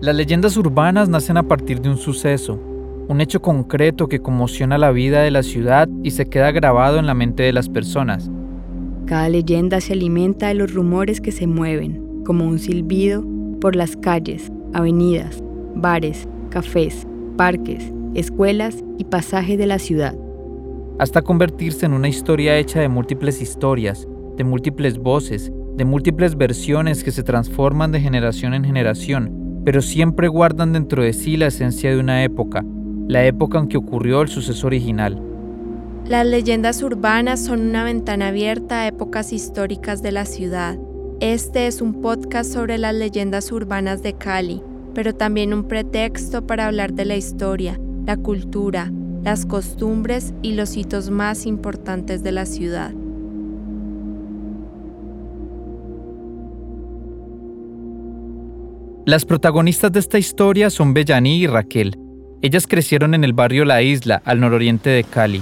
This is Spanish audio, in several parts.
Las leyendas urbanas nacen a partir de un suceso, un hecho concreto que conmociona la vida de la ciudad y se queda grabado en la mente de las personas. Cada leyenda se alimenta de los rumores que se mueven, como un silbido, por las calles, avenidas, bares, cafés, parques, escuelas y pasajes de la ciudad. Hasta convertirse en una historia hecha de múltiples historias, de múltiples voces, de múltiples versiones que se transforman de generación en generación, pero siempre guardan dentro de sí la esencia de una época, la época en que ocurrió el suceso original. Las leyendas urbanas son una ventana abierta a épocas históricas de la ciudad. Este es un podcast sobre las leyendas urbanas de Cali, pero también un pretexto para hablar de la historia, la cultura, las costumbres y los hitos más importantes de la ciudad. Las protagonistas de esta historia son Bellaní y Raquel. Ellas crecieron en el barrio La Isla, al nororiente de Cali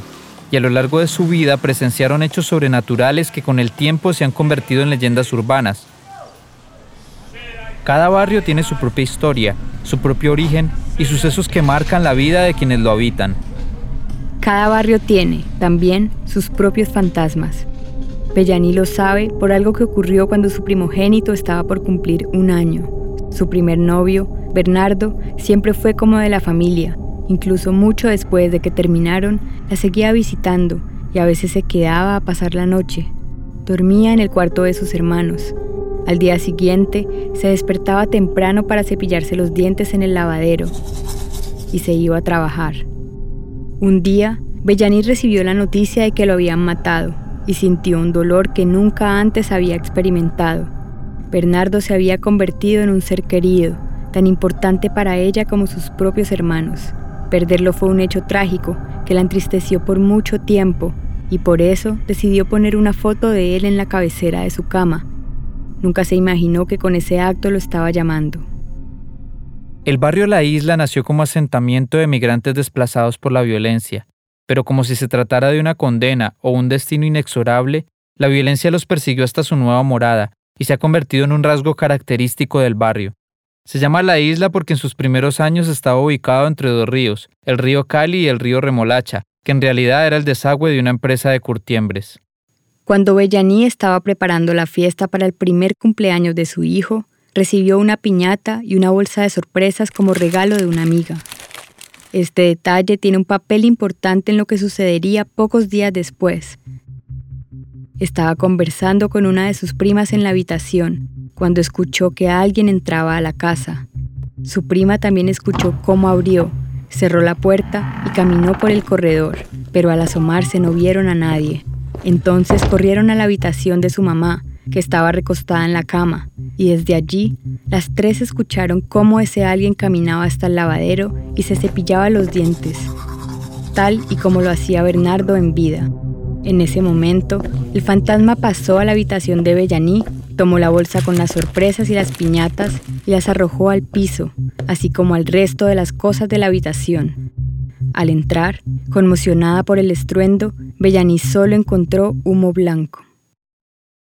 y a lo largo de su vida presenciaron hechos sobrenaturales que con el tiempo se han convertido en leyendas urbanas. Cada barrio tiene su propia historia, su propio origen y sucesos que marcan la vida de quienes lo habitan. Cada barrio tiene, también, sus propios fantasmas. Bellani lo sabe por algo que ocurrió cuando su primogénito estaba por cumplir un año. Su primer novio, Bernardo, siempre fue como de la familia, Incluso mucho después de que terminaron, la seguía visitando y a veces se quedaba a pasar la noche. Dormía en el cuarto de sus hermanos. Al día siguiente se despertaba temprano para cepillarse los dientes en el lavadero y se iba a trabajar. Un día, Bellani recibió la noticia de que lo habían matado y sintió un dolor que nunca antes había experimentado. Bernardo se había convertido en un ser querido, tan importante para ella como sus propios hermanos. Perderlo fue un hecho trágico que la entristeció por mucho tiempo y por eso decidió poner una foto de él en la cabecera de su cama. Nunca se imaginó que con ese acto lo estaba llamando. El barrio La Isla nació como asentamiento de migrantes desplazados por la violencia, pero como si se tratara de una condena o un destino inexorable, la violencia los persiguió hasta su nueva morada y se ha convertido en un rasgo característico del barrio. Se llama la isla porque en sus primeros años estaba ubicado entre dos ríos, el río Cali y el río Remolacha, que en realidad era el desagüe de una empresa de curtiembres. Cuando Bellaní estaba preparando la fiesta para el primer cumpleaños de su hijo, recibió una piñata y una bolsa de sorpresas como regalo de una amiga. Este detalle tiene un papel importante en lo que sucedería pocos días después. Estaba conversando con una de sus primas en la habitación cuando escuchó que alguien entraba a la casa. Su prima también escuchó cómo abrió, cerró la puerta y caminó por el corredor, pero al asomarse no vieron a nadie. Entonces corrieron a la habitación de su mamá, que estaba recostada en la cama, y desde allí las tres escucharon cómo ese alguien caminaba hasta el lavadero y se cepillaba los dientes, tal y como lo hacía Bernardo en vida. En ese momento, el fantasma pasó a la habitación de Bellaní Tomó la bolsa con las sorpresas y las piñatas y las arrojó al piso, así como al resto de las cosas de la habitación. Al entrar, conmocionada por el estruendo, Bellaní solo encontró humo blanco.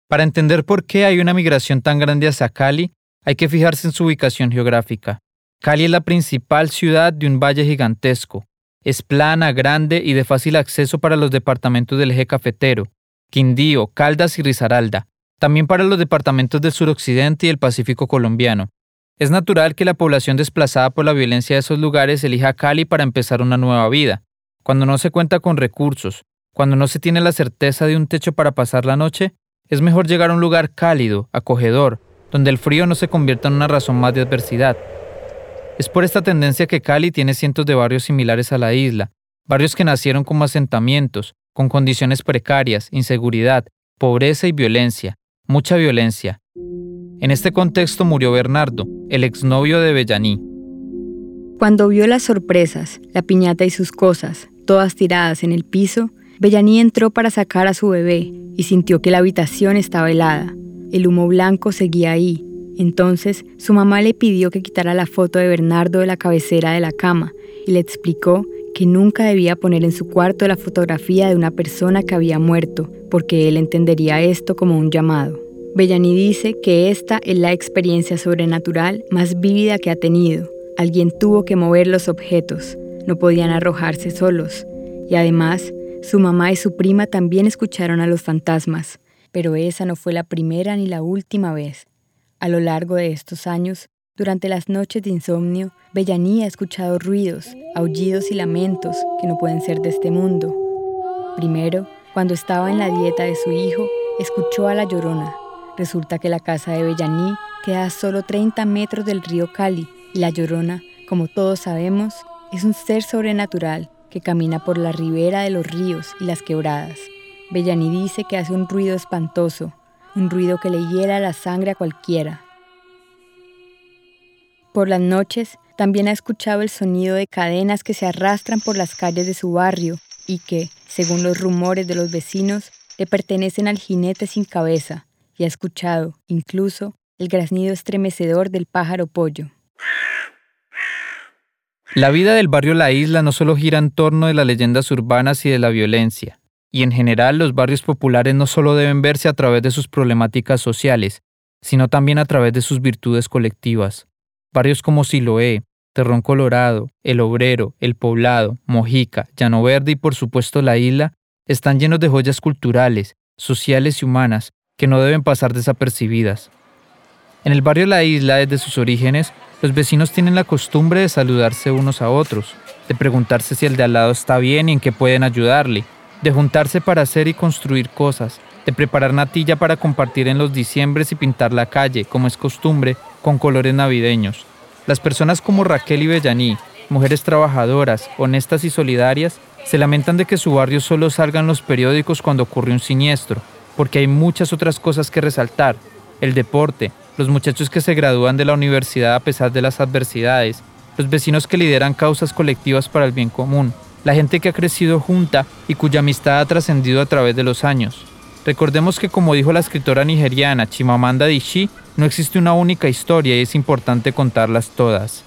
Para entender por qué hay una migración tan grande hacia Cali, hay que fijarse en su ubicación geográfica. Cali es la principal ciudad de un valle gigantesco. Es plana, grande y de fácil acceso para los departamentos del eje cafetero, Quindío, Caldas y Risaralda, también para los departamentos del suroccidente y el Pacífico colombiano. Es natural que la población desplazada por la violencia de esos lugares elija Cali para empezar una nueva vida. Cuando no se cuenta con recursos, cuando no se tiene la certeza de un techo para pasar la noche, es mejor llegar a un lugar cálido, acogedor, donde el frío no se convierta en una razón más de adversidad. Es por esta tendencia que Cali tiene cientos de barrios similares a la isla, barrios que nacieron como asentamientos, con condiciones precarias, inseguridad, pobreza y violencia, mucha violencia. En este contexto murió Bernardo, el exnovio de Bellaní. Cuando vio las sorpresas, la piñata y sus cosas, todas tiradas en el piso, Bellaní entró para sacar a su bebé y sintió que la habitación estaba helada. El humo blanco seguía ahí. Entonces, su mamá le pidió que quitara la foto de Bernardo de la cabecera de la cama y le explicó que nunca debía poner en su cuarto la fotografía de una persona que había muerto, porque él entendería esto como un llamado. Bellani dice que esta es la experiencia sobrenatural más vívida que ha tenido. Alguien tuvo que mover los objetos, no podían arrojarse solos. Y además, su mamá y su prima también escucharon a los fantasmas, pero esa no fue la primera ni la última vez. A lo largo de estos años, durante las noches de insomnio, Bellani ha escuchado ruidos, aullidos y lamentos que no pueden ser de este mundo. Primero, cuando estaba en la dieta de su hijo, escuchó a la llorona. Resulta que la casa de Bellani queda a solo 30 metros del río Cali y la llorona, como todos sabemos, es un ser sobrenatural que camina por la ribera de los ríos y las quebradas. Bellani dice que hace un ruido espantoso, un ruido que le hiela la sangre a cualquiera. Por las noches también ha escuchado el sonido de cadenas que se arrastran por las calles de su barrio y que, según los rumores de los vecinos, le pertenecen al jinete sin cabeza, y ha escuchado, incluso, el graznido estremecedor del pájaro pollo. La vida del barrio La Isla no solo gira en torno de las leyendas urbanas y de la violencia, y en general los barrios populares no solo deben verse a través de sus problemáticas sociales, sino también a través de sus virtudes colectivas. Barrios como Siloé, Terrón Colorado, El Obrero, El Poblado, Mojica, Llano Verde y por supuesto la isla están llenos de joyas culturales, sociales y humanas que no deben pasar desapercibidas. En el barrio La Isla, desde sus orígenes, los vecinos tienen la costumbre de saludarse unos a otros, de preguntarse si el de al lado está bien y en qué pueden ayudarle, de juntarse para hacer y construir cosas, de preparar natilla para compartir en los diciembres y pintar la calle, como es costumbre, con colores navideños. Las personas como Raquel y Bellaní, mujeres trabajadoras, honestas y solidarias, se lamentan de que su barrio solo salga en los periódicos cuando ocurre un siniestro, porque hay muchas otras cosas que resaltar. El deporte, los muchachos que se gradúan de la universidad a pesar de las adversidades, los vecinos que lideran causas colectivas para el bien común, la gente que ha crecido junta y cuya amistad ha trascendido a través de los años. Recordemos que como dijo la escritora nigeriana Chimamanda Adichie, no existe una única historia y es importante contarlas todas.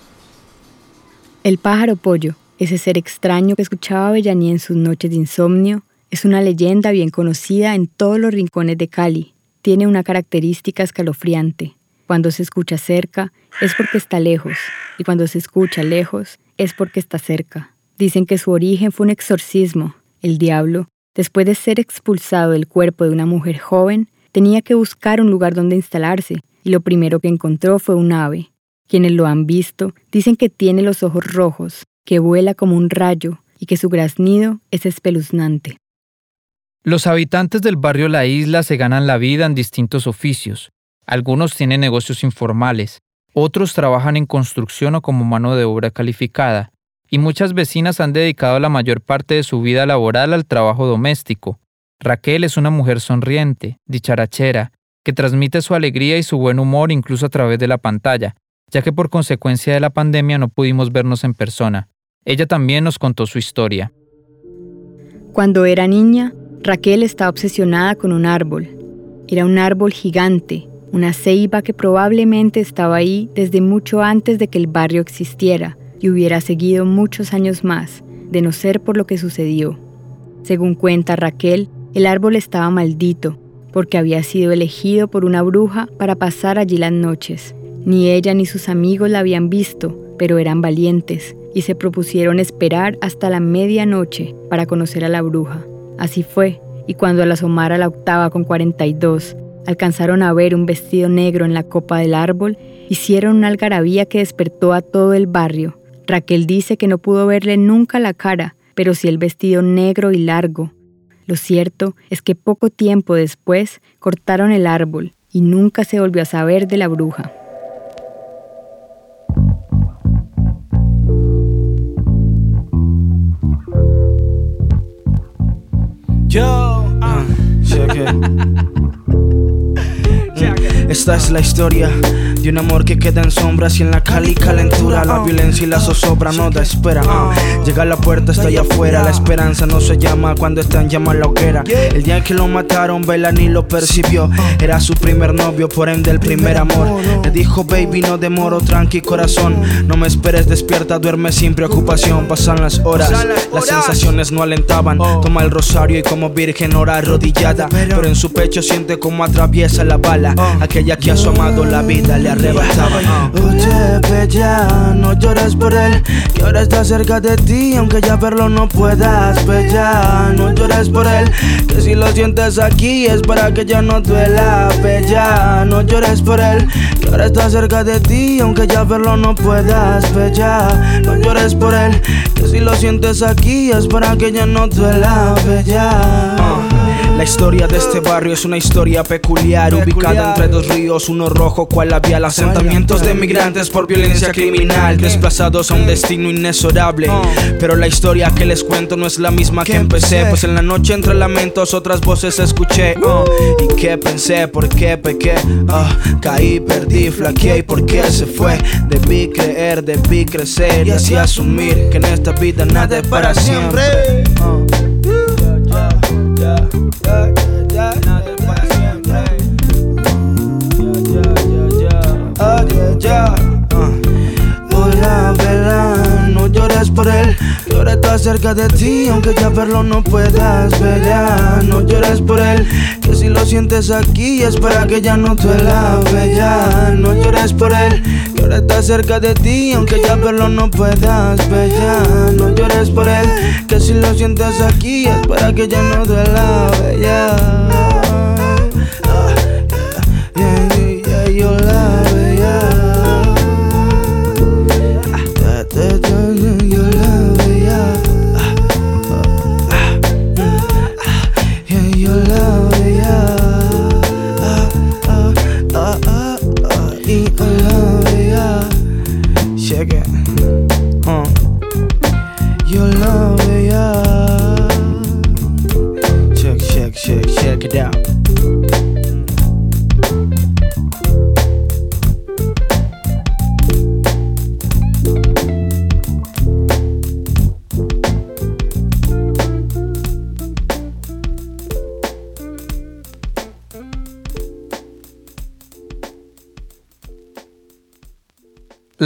El pájaro pollo, ese ser extraño que escuchaba Bellani en sus noches de insomnio, es una leyenda bien conocida en todos los rincones de Cali. Tiene una característica escalofriante. Cuando se escucha cerca es porque está lejos y cuando se escucha lejos es porque está cerca. Dicen que su origen fue un exorcismo. El diablo, después de ser expulsado del cuerpo de una mujer joven, tenía que buscar un lugar donde instalarse y lo primero que encontró fue un ave. Quienes lo han visto dicen que tiene los ojos rojos, que vuela como un rayo y que su graznido es espeluznante. Los habitantes del barrio La Isla se ganan la vida en distintos oficios. Algunos tienen negocios informales, otros trabajan en construcción o como mano de obra calificada, y muchas vecinas han dedicado la mayor parte de su vida laboral al trabajo doméstico. Raquel es una mujer sonriente, dicharachera, que transmite su alegría y su buen humor incluso a través de la pantalla, ya que por consecuencia de la pandemia no pudimos vernos en persona. Ella también nos contó su historia. Cuando era niña, Raquel estaba obsesionada con un árbol. Era un árbol gigante, una ceiba que probablemente estaba ahí desde mucho antes de que el barrio existiera y hubiera seguido muchos años más, de no ser por lo que sucedió. Según cuenta Raquel, el árbol estaba maldito porque había sido elegido por una bruja para pasar allí las noches. Ni ella ni sus amigos la habían visto, pero eran valientes y se propusieron esperar hasta la medianoche para conocer a la bruja. Así fue, y cuando al asomar a la octava con 42, alcanzaron a ver un vestido negro en la copa del árbol, hicieron una algarabía que despertó a todo el barrio. Raquel dice que no pudo verle nunca la cara, pero sí el vestido negro y largo, lo cierto es que poco tiempo después cortaron el árbol y nunca se volvió a saber de la bruja. Yo, uh, Esta es la historia de un amor que queda en sombras y en la cali calentura. La violencia y la zozobra no da espera. Llega a la puerta, está allá afuera. La esperanza no se llama cuando está en llama la hoguera. El día que lo mataron, ni lo percibió. Era su primer novio, por ende el primer amor. Le dijo, baby, no demoro, tranqui corazón. No me esperes, despierta, duerme sin preocupación. Pasan las horas, las sensaciones no alentaban. Toma el rosario y como virgen ora arrodillada. Pero en su pecho siente como atraviesa la bala. Aquella que a su amado la vida le arrebataba. Oye, bella, no llores por él. Que ahora está cerca de ti, aunque ya verlo no puedas. Bella, no llores por él. Que si lo sientes aquí es para que ya no duela. Bella, no llores por él. Que ahora está cerca de ti, aunque ya verlo no puedas. Bella, no llores por él. Que si lo sientes aquí es para que ya no duela. Bella. La historia de este barrio es una historia peculiar, ubicada entre dos ríos, uno rojo, cual había asentamientos de migrantes por violencia criminal, desplazados a un destino inexorable. Pero la historia que les cuento no es la misma que empecé, pues en la noche entre lamentos otras voces escuché. Uh, y que pensé, por qué pequé, uh, caí, perdí, flaqueé. Y por qué se fue. Debí creer, debí crecer. Y así asumir que en esta vida nada es para siempre. Uh. Hola, vela, no llores por él, que ahora está cerca de ti, aunque ya verlo no puedas, bella. No llores por él, que si lo sientes aquí es para que ya no duela, bella. No llores por él, ahora está cerca de ti, aunque ya verlo no puedas, bella. No llores por él, que si lo sientes aquí es para que ya no duela, bella.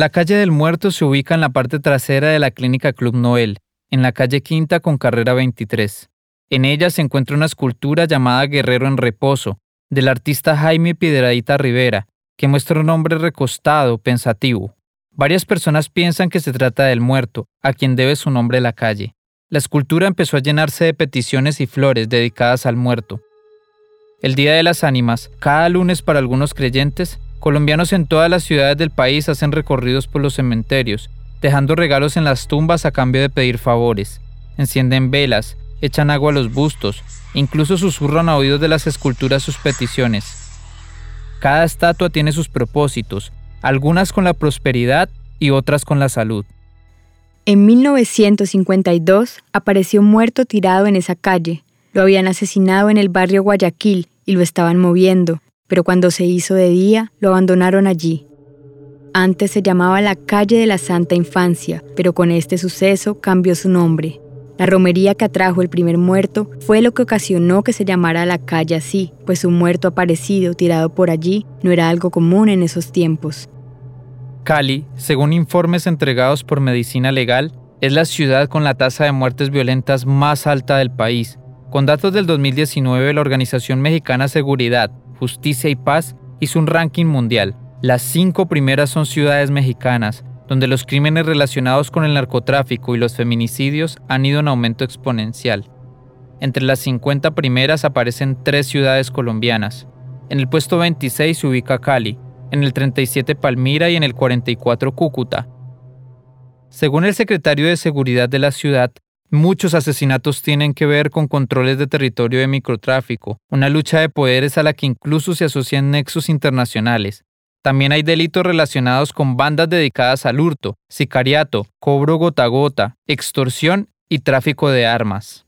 La calle del Muerto se ubica en la parte trasera de la clínica Club Noel, en la calle Quinta con carrera 23. En ella se encuentra una escultura llamada Guerrero en Reposo, del artista Jaime Piedradita Rivera, que muestra un hombre recostado, pensativo. Varias personas piensan que se trata del muerto, a quien debe su nombre la calle. La escultura empezó a llenarse de peticiones y flores dedicadas al muerto. El Día de las Ánimas, cada lunes para algunos creyentes, Colombianos en todas las ciudades del país hacen recorridos por los cementerios, dejando regalos en las tumbas a cambio de pedir favores. Encienden velas, echan agua a los bustos, incluso susurran a oídos de las esculturas sus peticiones. Cada estatua tiene sus propósitos, algunas con la prosperidad y otras con la salud. En 1952 apareció muerto tirado en esa calle. Lo habían asesinado en el barrio Guayaquil y lo estaban moviendo pero cuando se hizo de día lo abandonaron allí. Antes se llamaba la calle de la Santa Infancia, pero con este suceso cambió su nombre. La romería que atrajo el primer muerto fue lo que ocasionó que se llamara la calle así, pues un muerto aparecido tirado por allí no era algo común en esos tiempos. Cali, según informes entregados por Medicina Legal, es la ciudad con la tasa de muertes violentas más alta del país. Con datos del 2019, la Organización Mexicana Seguridad Justicia y Paz hizo un ranking mundial. Las cinco primeras son ciudades mexicanas, donde los crímenes relacionados con el narcotráfico y los feminicidios han ido en aumento exponencial. Entre las 50 primeras aparecen tres ciudades colombianas. En el puesto 26 se ubica Cali, en el 37 Palmira y en el 44 Cúcuta. Según el secretario de Seguridad de la ciudad, Muchos asesinatos tienen que ver con controles de territorio de microtráfico, una lucha de poderes a la que incluso se asocian nexos internacionales. También hay delitos relacionados con bandas dedicadas al hurto, sicariato, cobro gota a gota, extorsión y tráfico de armas.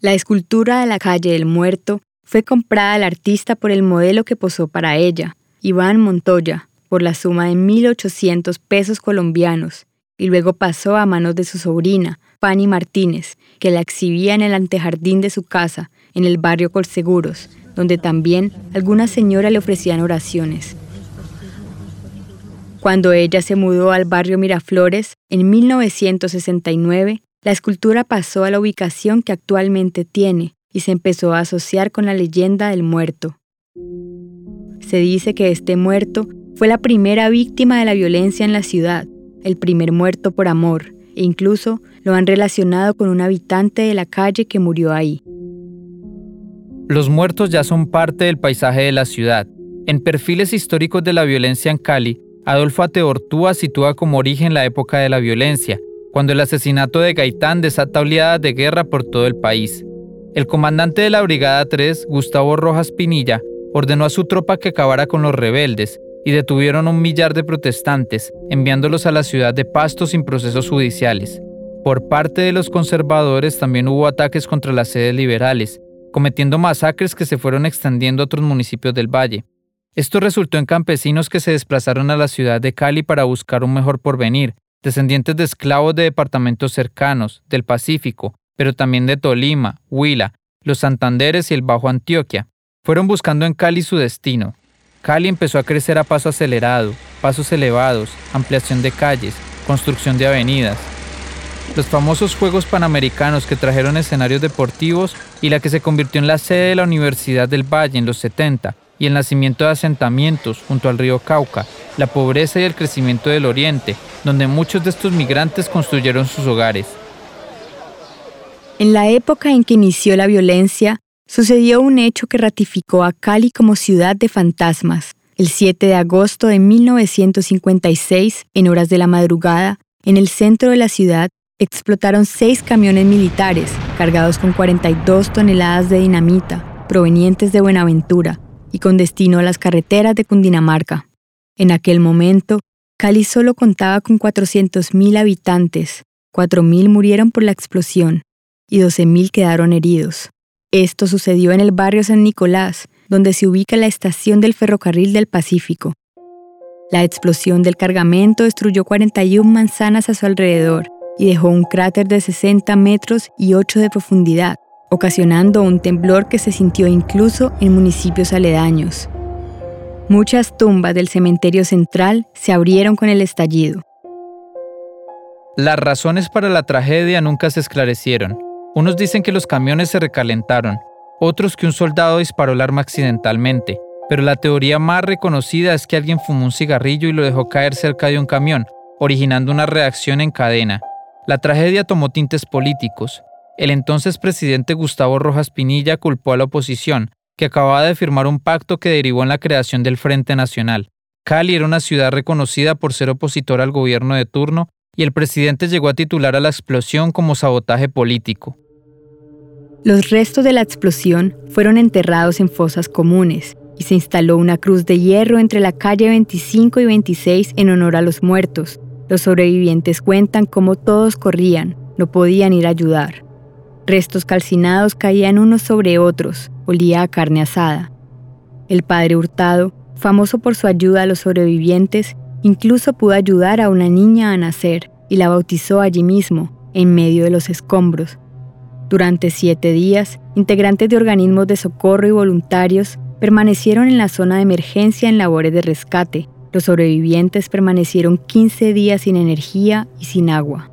La escultura de la calle del muerto fue comprada al artista por el modelo que posó para ella, Iván Montoya, por la suma de 1.800 pesos colombianos y luego pasó a manos de su sobrina, Fanny Martínez, que la exhibía en el antejardín de su casa, en el barrio Colseguros, donde también algunas señoras le ofrecían oraciones. Cuando ella se mudó al barrio Miraflores en 1969, la escultura pasó a la ubicación que actualmente tiene y se empezó a asociar con la leyenda del muerto. Se dice que este muerto fue la primera víctima de la violencia en la ciudad, el primer muerto por amor, e incluso lo han relacionado con un habitante de la calle que murió ahí. Los muertos ya son parte del paisaje de la ciudad. En perfiles históricos de la violencia en Cali, Adolfo Ateortúa sitúa como origen la época de la violencia, cuando el asesinato de Gaitán desata oleadas de guerra por todo el país. El comandante de la Brigada 3, Gustavo Rojas Pinilla, ordenó a su tropa que acabara con los rebeldes y detuvieron un millar de protestantes, enviándolos a la ciudad de Pasto sin procesos judiciales. Por parte de los conservadores también hubo ataques contra las sedes liberales, cometiendo masacres que se fueron extendiendo a otros municipios del valle. Esto resultó en campesinos que se desplazaron a la ciudad de Cali para buscar un mejor porvenir, descendientes de esclavos de departamentos cercanos, del Pacífico, pero también de Tolima, Huila, los Santanderes y el Bajo Antioquia. Fueron buscando en Cali su destino. Cali empezó a crecer a paso acelerado, pasos elevados, ampliación de calles, construcción de avenidas. Los famosos Juegos Panamericanos que trajeron escenarios deportivos y la que se convirtió en la sede de la Universidad del Valle en los 70 y el nacimiento de asentamientos junto al río Cauca, la pobreza y el crecimiento del Oriente, donde muchos de estos migrantes construyeron sus hogares. En la época en que inició la violencia, sucedió un hecho que ratificó a Cali como ciudad de fantasmas. El 7 de agosto de 1956, en horas de la madrugada, en el centro de la ciudad, explotaron seis camiones militares cargados con 42 toneladas de dinamita provenientes de Buenaventura y con destino a las carreteras de Cundinamarca. En aquel momento, Cali solo contaba con 400.000 habitantes, 4.000 murieron por la explosión y 12.000 quedaron heridos. Esto sucedió en el barrio San Nicolás, donde se ubica la estación del ferrocarril del Pacífico. La explosión del cargamento destruyó 41 manzanas a su alrededor y dejó un cráter de 60 metros y 8 de profundidad, ocasionando un temblor que se sintió incluso en municipios aledaños. Muchas tumbas del cementerio central se abrieron con el estallido. Las razones para la tragedia nunca se esclarecieron. Unos dicen que los camiones se recalentaron, otros que un soldado disparó el arma accidentalmente, pero la teoría más reconocida es que alguien fumó un cigarrillo y lo dejó caer cerca de un camión, originando una reacción en cadena. La tragedia tomó tintes políticos. El entonces presidente Gustavo Rojas Pinilla culpó a la oposición, que acababa de firmar un pacto que derivó en la creación del Frente Nacional. Cali era una ciudad reconocida por ser opositora al gobierno de turno y el presidente llegó a titular a la explosión como sabotaje político. Los restos de la explosión fueron enterrados en fosas comunes y se instaló una cruz de hierro entre la calle 25 y 26 en honor a los muertos. Los sobrevivientes cuentan cómo todos corrían, no podían ir a ayudar. Restos calcinados caían unos sobre otros, olía a carne asada. El padre Hurtado, famoso por su ayuda a los sobrevivientes, Incluso pudo ayudar a una niña a nacer y la bautizó allí mismo, en medio de los escombros. Durante siete días, integrantes de organismos de socorro y voluntarios permanecieron en la zona de emergencia en labores de rescate. Los sobrevivientes permanecieron 15 días sin energía y sin agua.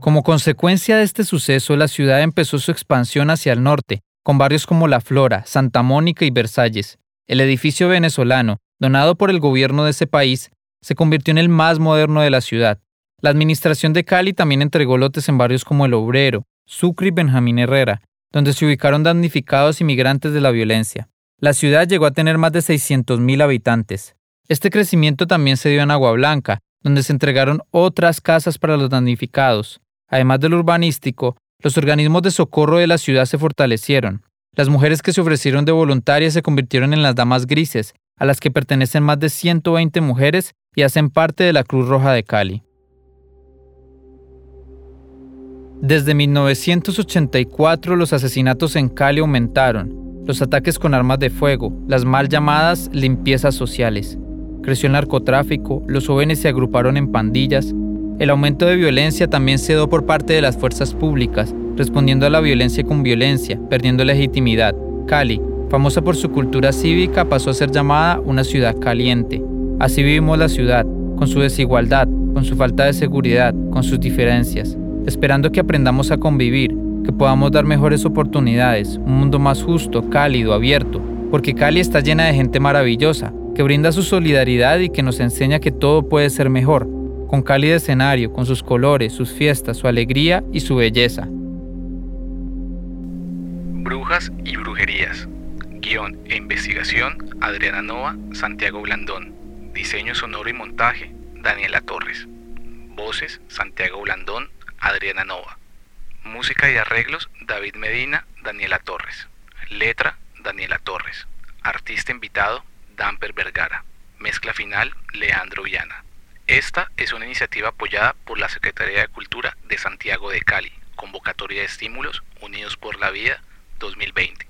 Como consecuencia de este suceso, la ciudad empezó su expansión hacia el norte, con barrios como La Flora, Santa Mónica y Versalles. El edificio venezolano, donado por el gobierno de ese país, se convirtió en el más moderno de la ciudad. La administración de Cali también entregó lotes en barrios como El Obrero, Sucre y Benjamín Herrera, donde se ubicaron damnificados inmigrantes de la violencia. La ciudad llegó a tener más de 600.000 habitantes. Este crecimiento también se dio en Agua Blanca, donde se entregaron otras casas para los damnificados. Además del urbanístico, los organismos de socorro de la ciudad se fortalecieron. Las mujeres que se ofrecieron de voluntarias se convirtieron en las damas grises a las que pertenecen más de 120 mujeres y hacen parte de la Cruz Roja de Cali. Desde 1984 los asesinatos en Cali aumentaron, los ataques con armas de fuego, las mal llamadas limpiezas sociales. creció el narcotráfico, los jóvenes se agruparon en pandillas, el aumento de violencia también se dio por parte de las fuerzas públicas, respondiendo a la violencia con violencia, perdiendo legitimidad. Cali, famosa por su cultura cívica, pasó a ser llamada una ciudad caliente. Así vivimos la ciudad, con su desigualdad, con su falta de seguridad, con sus diferencias, esperando que aprendamos a convivir, que podamos dar mejores oportunidades, un mundo más justo, cálido, abierto, porque Cali está llena de gente maravillosa, que brinda su solidaridad y que nos enseña que todo puede ser mejor, con Cali de escenario, con sus colores, sus fiestas, su alegría y su belleza. Brujas y brujerías. Guión e investigación, Adriana Nova, Santiago Blandón. Diseño sonoro y montaje, Daniela Torres. Voces, Santiago Blandón, Adriana Nova. Música y arreglos, David Medina, Daniela Torres. Letra, Daniela Torres. Artista invitado, Damper Vergara. Mezcla final, Leandro Viana. Esta es una iniciativa apoyada por la Secretaría de Cultura de Santiago de Cali, convocatoria de estímulos Unidos por la Vida 2020.